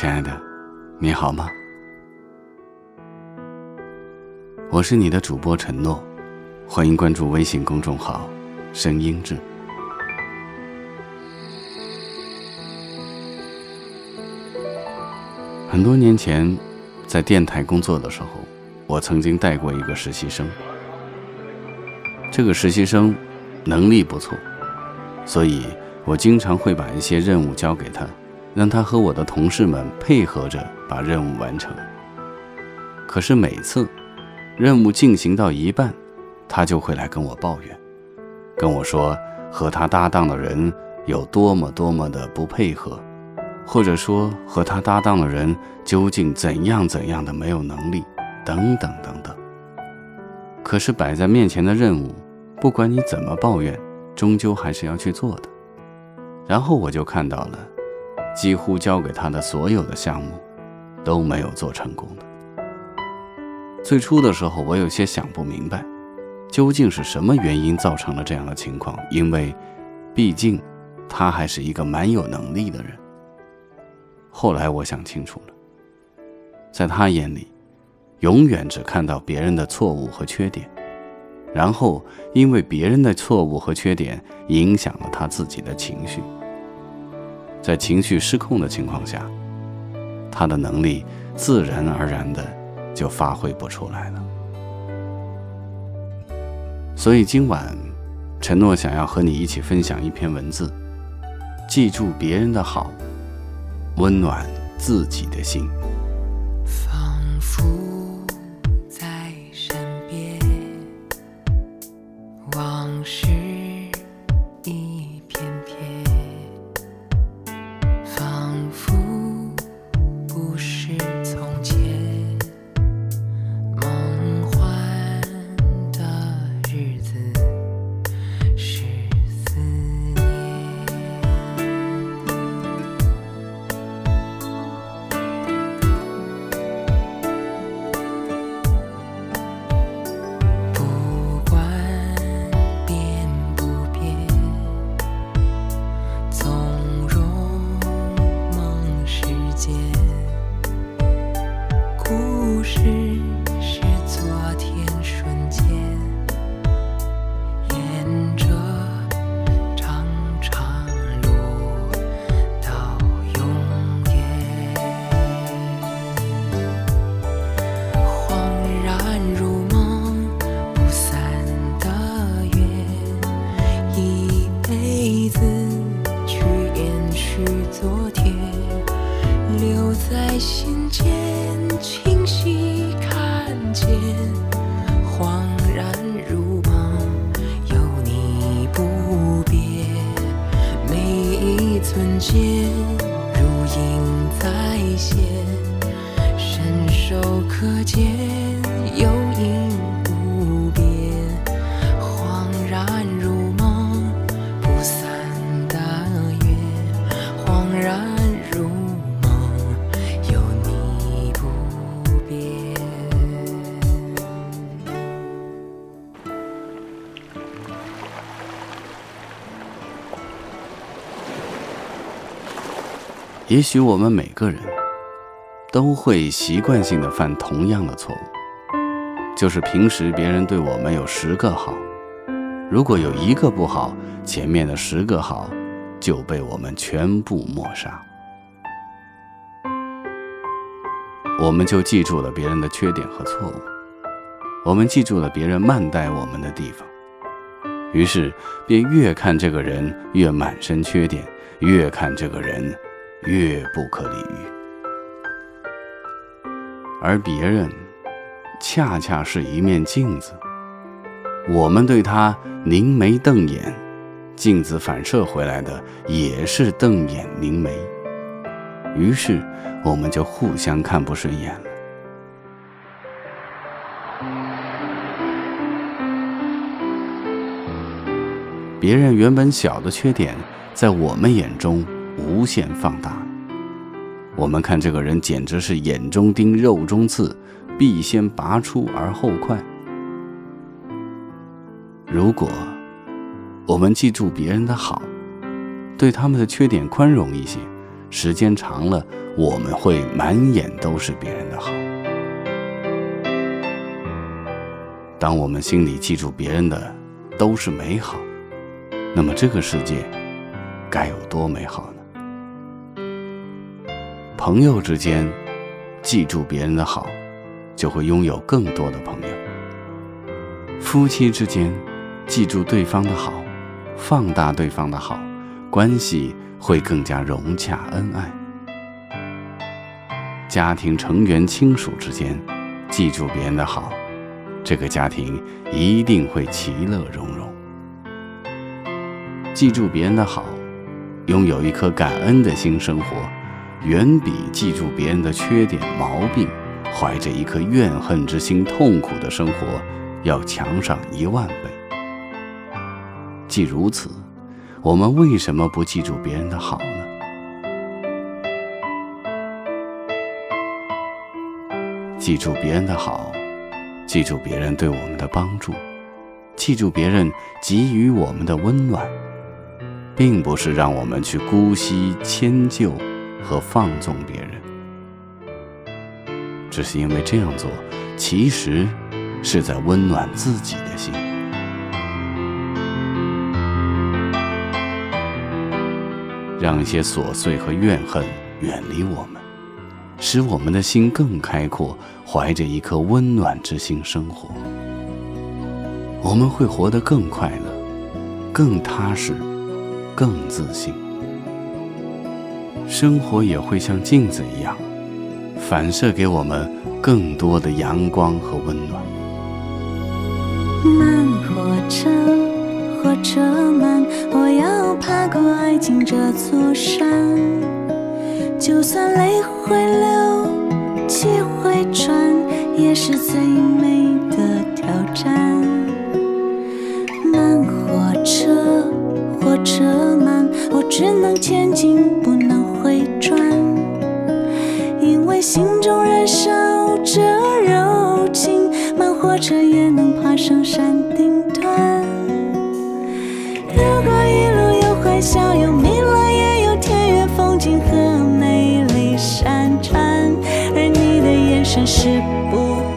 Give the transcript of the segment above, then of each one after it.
亲爱的，你好吗？我是你的主播陈诺，欢迎关注微信公众号“声音志”。很多年前，在电台工作的时候，我曾经带过一个实习生。这个实习生能力不错，所以我经常会把一些任务交给他。让他和我的同事们配合着把任务完成。可是每次任务进行到一半，他就会来跟我抱怨，跟我说和他搭档的人有多么多么的不配合，或者说和他搭档的人究竟怎样怎样的没有能力，等等等等。可是摆在面前的任务，不管你怎么抱怨，终究还是要去做的。然后我就看到了。几乎交给他的所有的项目，都没有做成功的。最初的时候，我有些想不明白，究竟是什么原因造成了这样的情况？因为，毕竟，他还是一个蛮有能力的人。后来我想清楚了，在他眼里，永远只看到别人的错误和缺点，然后因为别人的错误和缺点影响了他自己的情绪。在情绪失控的情况下，他的能力自然而然的就发挥不出来了。所以今晚，陈诺想要和你一起分享一篇文字，记住别人的好，温暖自己的心。线，伸手可见，有影无边，恍然如梦，不散的约。恍然如梦，有你不变。也许我们每个人。都会习惯性的犯同样的错误，就是平时别人对我们有十个好，如果有一个不好，前面的十个好就被我们全部抹杀。我们就记住了别人的缺点和错误，我们记住了别人慢待我们的地方，于是便越看这个人越满身缺点，越看这个人越不可理喻。而别人，恰恰是一面镜子。我们对他凝眉瞪眼，镜子反射回来的也是瞪眼凝眉，于是我们就互相看不顺眼了。别人原本小的缺点，在我们眼中无限放大。我们看这个人简直是眼中钉、肉中刺，必先拔出而后快。如果我们记住别人的好，对他们的缺点宽容一些，时间长了，我们会满眼都是别人的好。当我们心里记住别人的都是美好。那么这个世界该有多美好呢？朋友之间记住别人的好，就会拥有更多的朋友；夫妻之间记住对方的好，放大对方的好，关系会更加融洽恩爱；家庭成员亲属之间记住别人的好，这个家庭一定会其乐融融。记住别人的好，拥有一颗感恩的心，生活。远比记住别人的缺点毛病，怀着一颗怨恨之心痛苦的生活要强上一万倍。既如此，我们为什么不记住别人的好呢？记住别人的好，记住别人对我们的帮助，记住别人给予我们的温暖。并不是让我们去姑息、迁就和放纵别人，只是因为这样做，其实是在温暖自己的心，让一些琐碎和怨恨远离我们，使我们的心更开阔，怀着一颗温暖之心生活，我们会活得更快乐、更踏实。更自信，生活也会像镜子一样，反射给我们更多的阳光和温暖。慢火车，火车慢，我要爬过爱情这座山。就算泪会流，气会喘，也是最美的挑战。慢火车，火车慢，我。只能前进，不心中燃烧着柔情。慢火车也能爬上山顶端。如果一路有欢笑，有迷乱，也有田园风景和美丽山川，而你的眼神是不。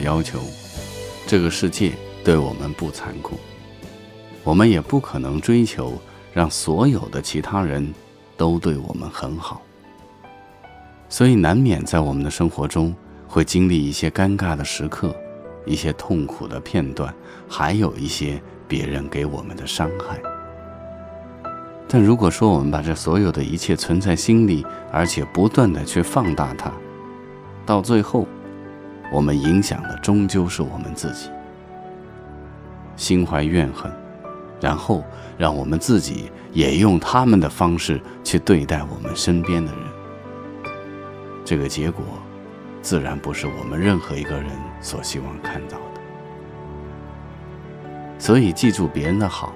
要求这个世界对我们不残酷，我们也不可能追求让所有的其他人都对我们很好，所以难免在我们的生活中会经历一些尴尬的时刻，一些痛苦的片段，还有一些别人给我们的伤害。但如果说我们把这所有的一切存在心里，而且不断的去放大它，到最后。我们影响的终究是我们自己，心怀怨恨，然后让我们自己也用他们的方式去对待我们身边的人，这个结果，自然不是我们任何一个人所希望看到的。所以，记住别人的好，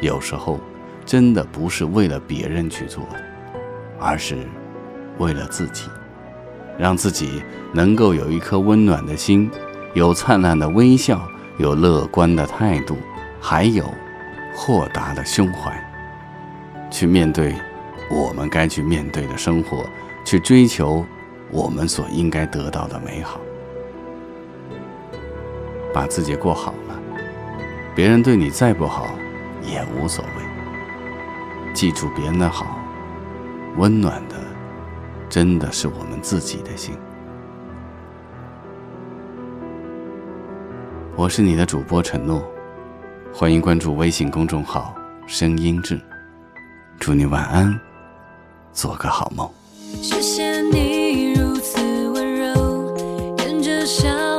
有时候真的不是为了别人去做的，而是为了自己。让自己能够有一颗温暖的心，有灿烂的微笑，有乐观的态度，还有豁达的胸怀，去面对我们该去面对的生活，去追求我们所应该得到的美好。把自己过好了，别人对你再不好也无所谓。记住别人的好，温暖的，真的是我们自己的心。我是你的主播陈诺，欢迎关注微信公众号“声音志”，祝你晚安，做个好梦。谢谢你如此温柔，沿着。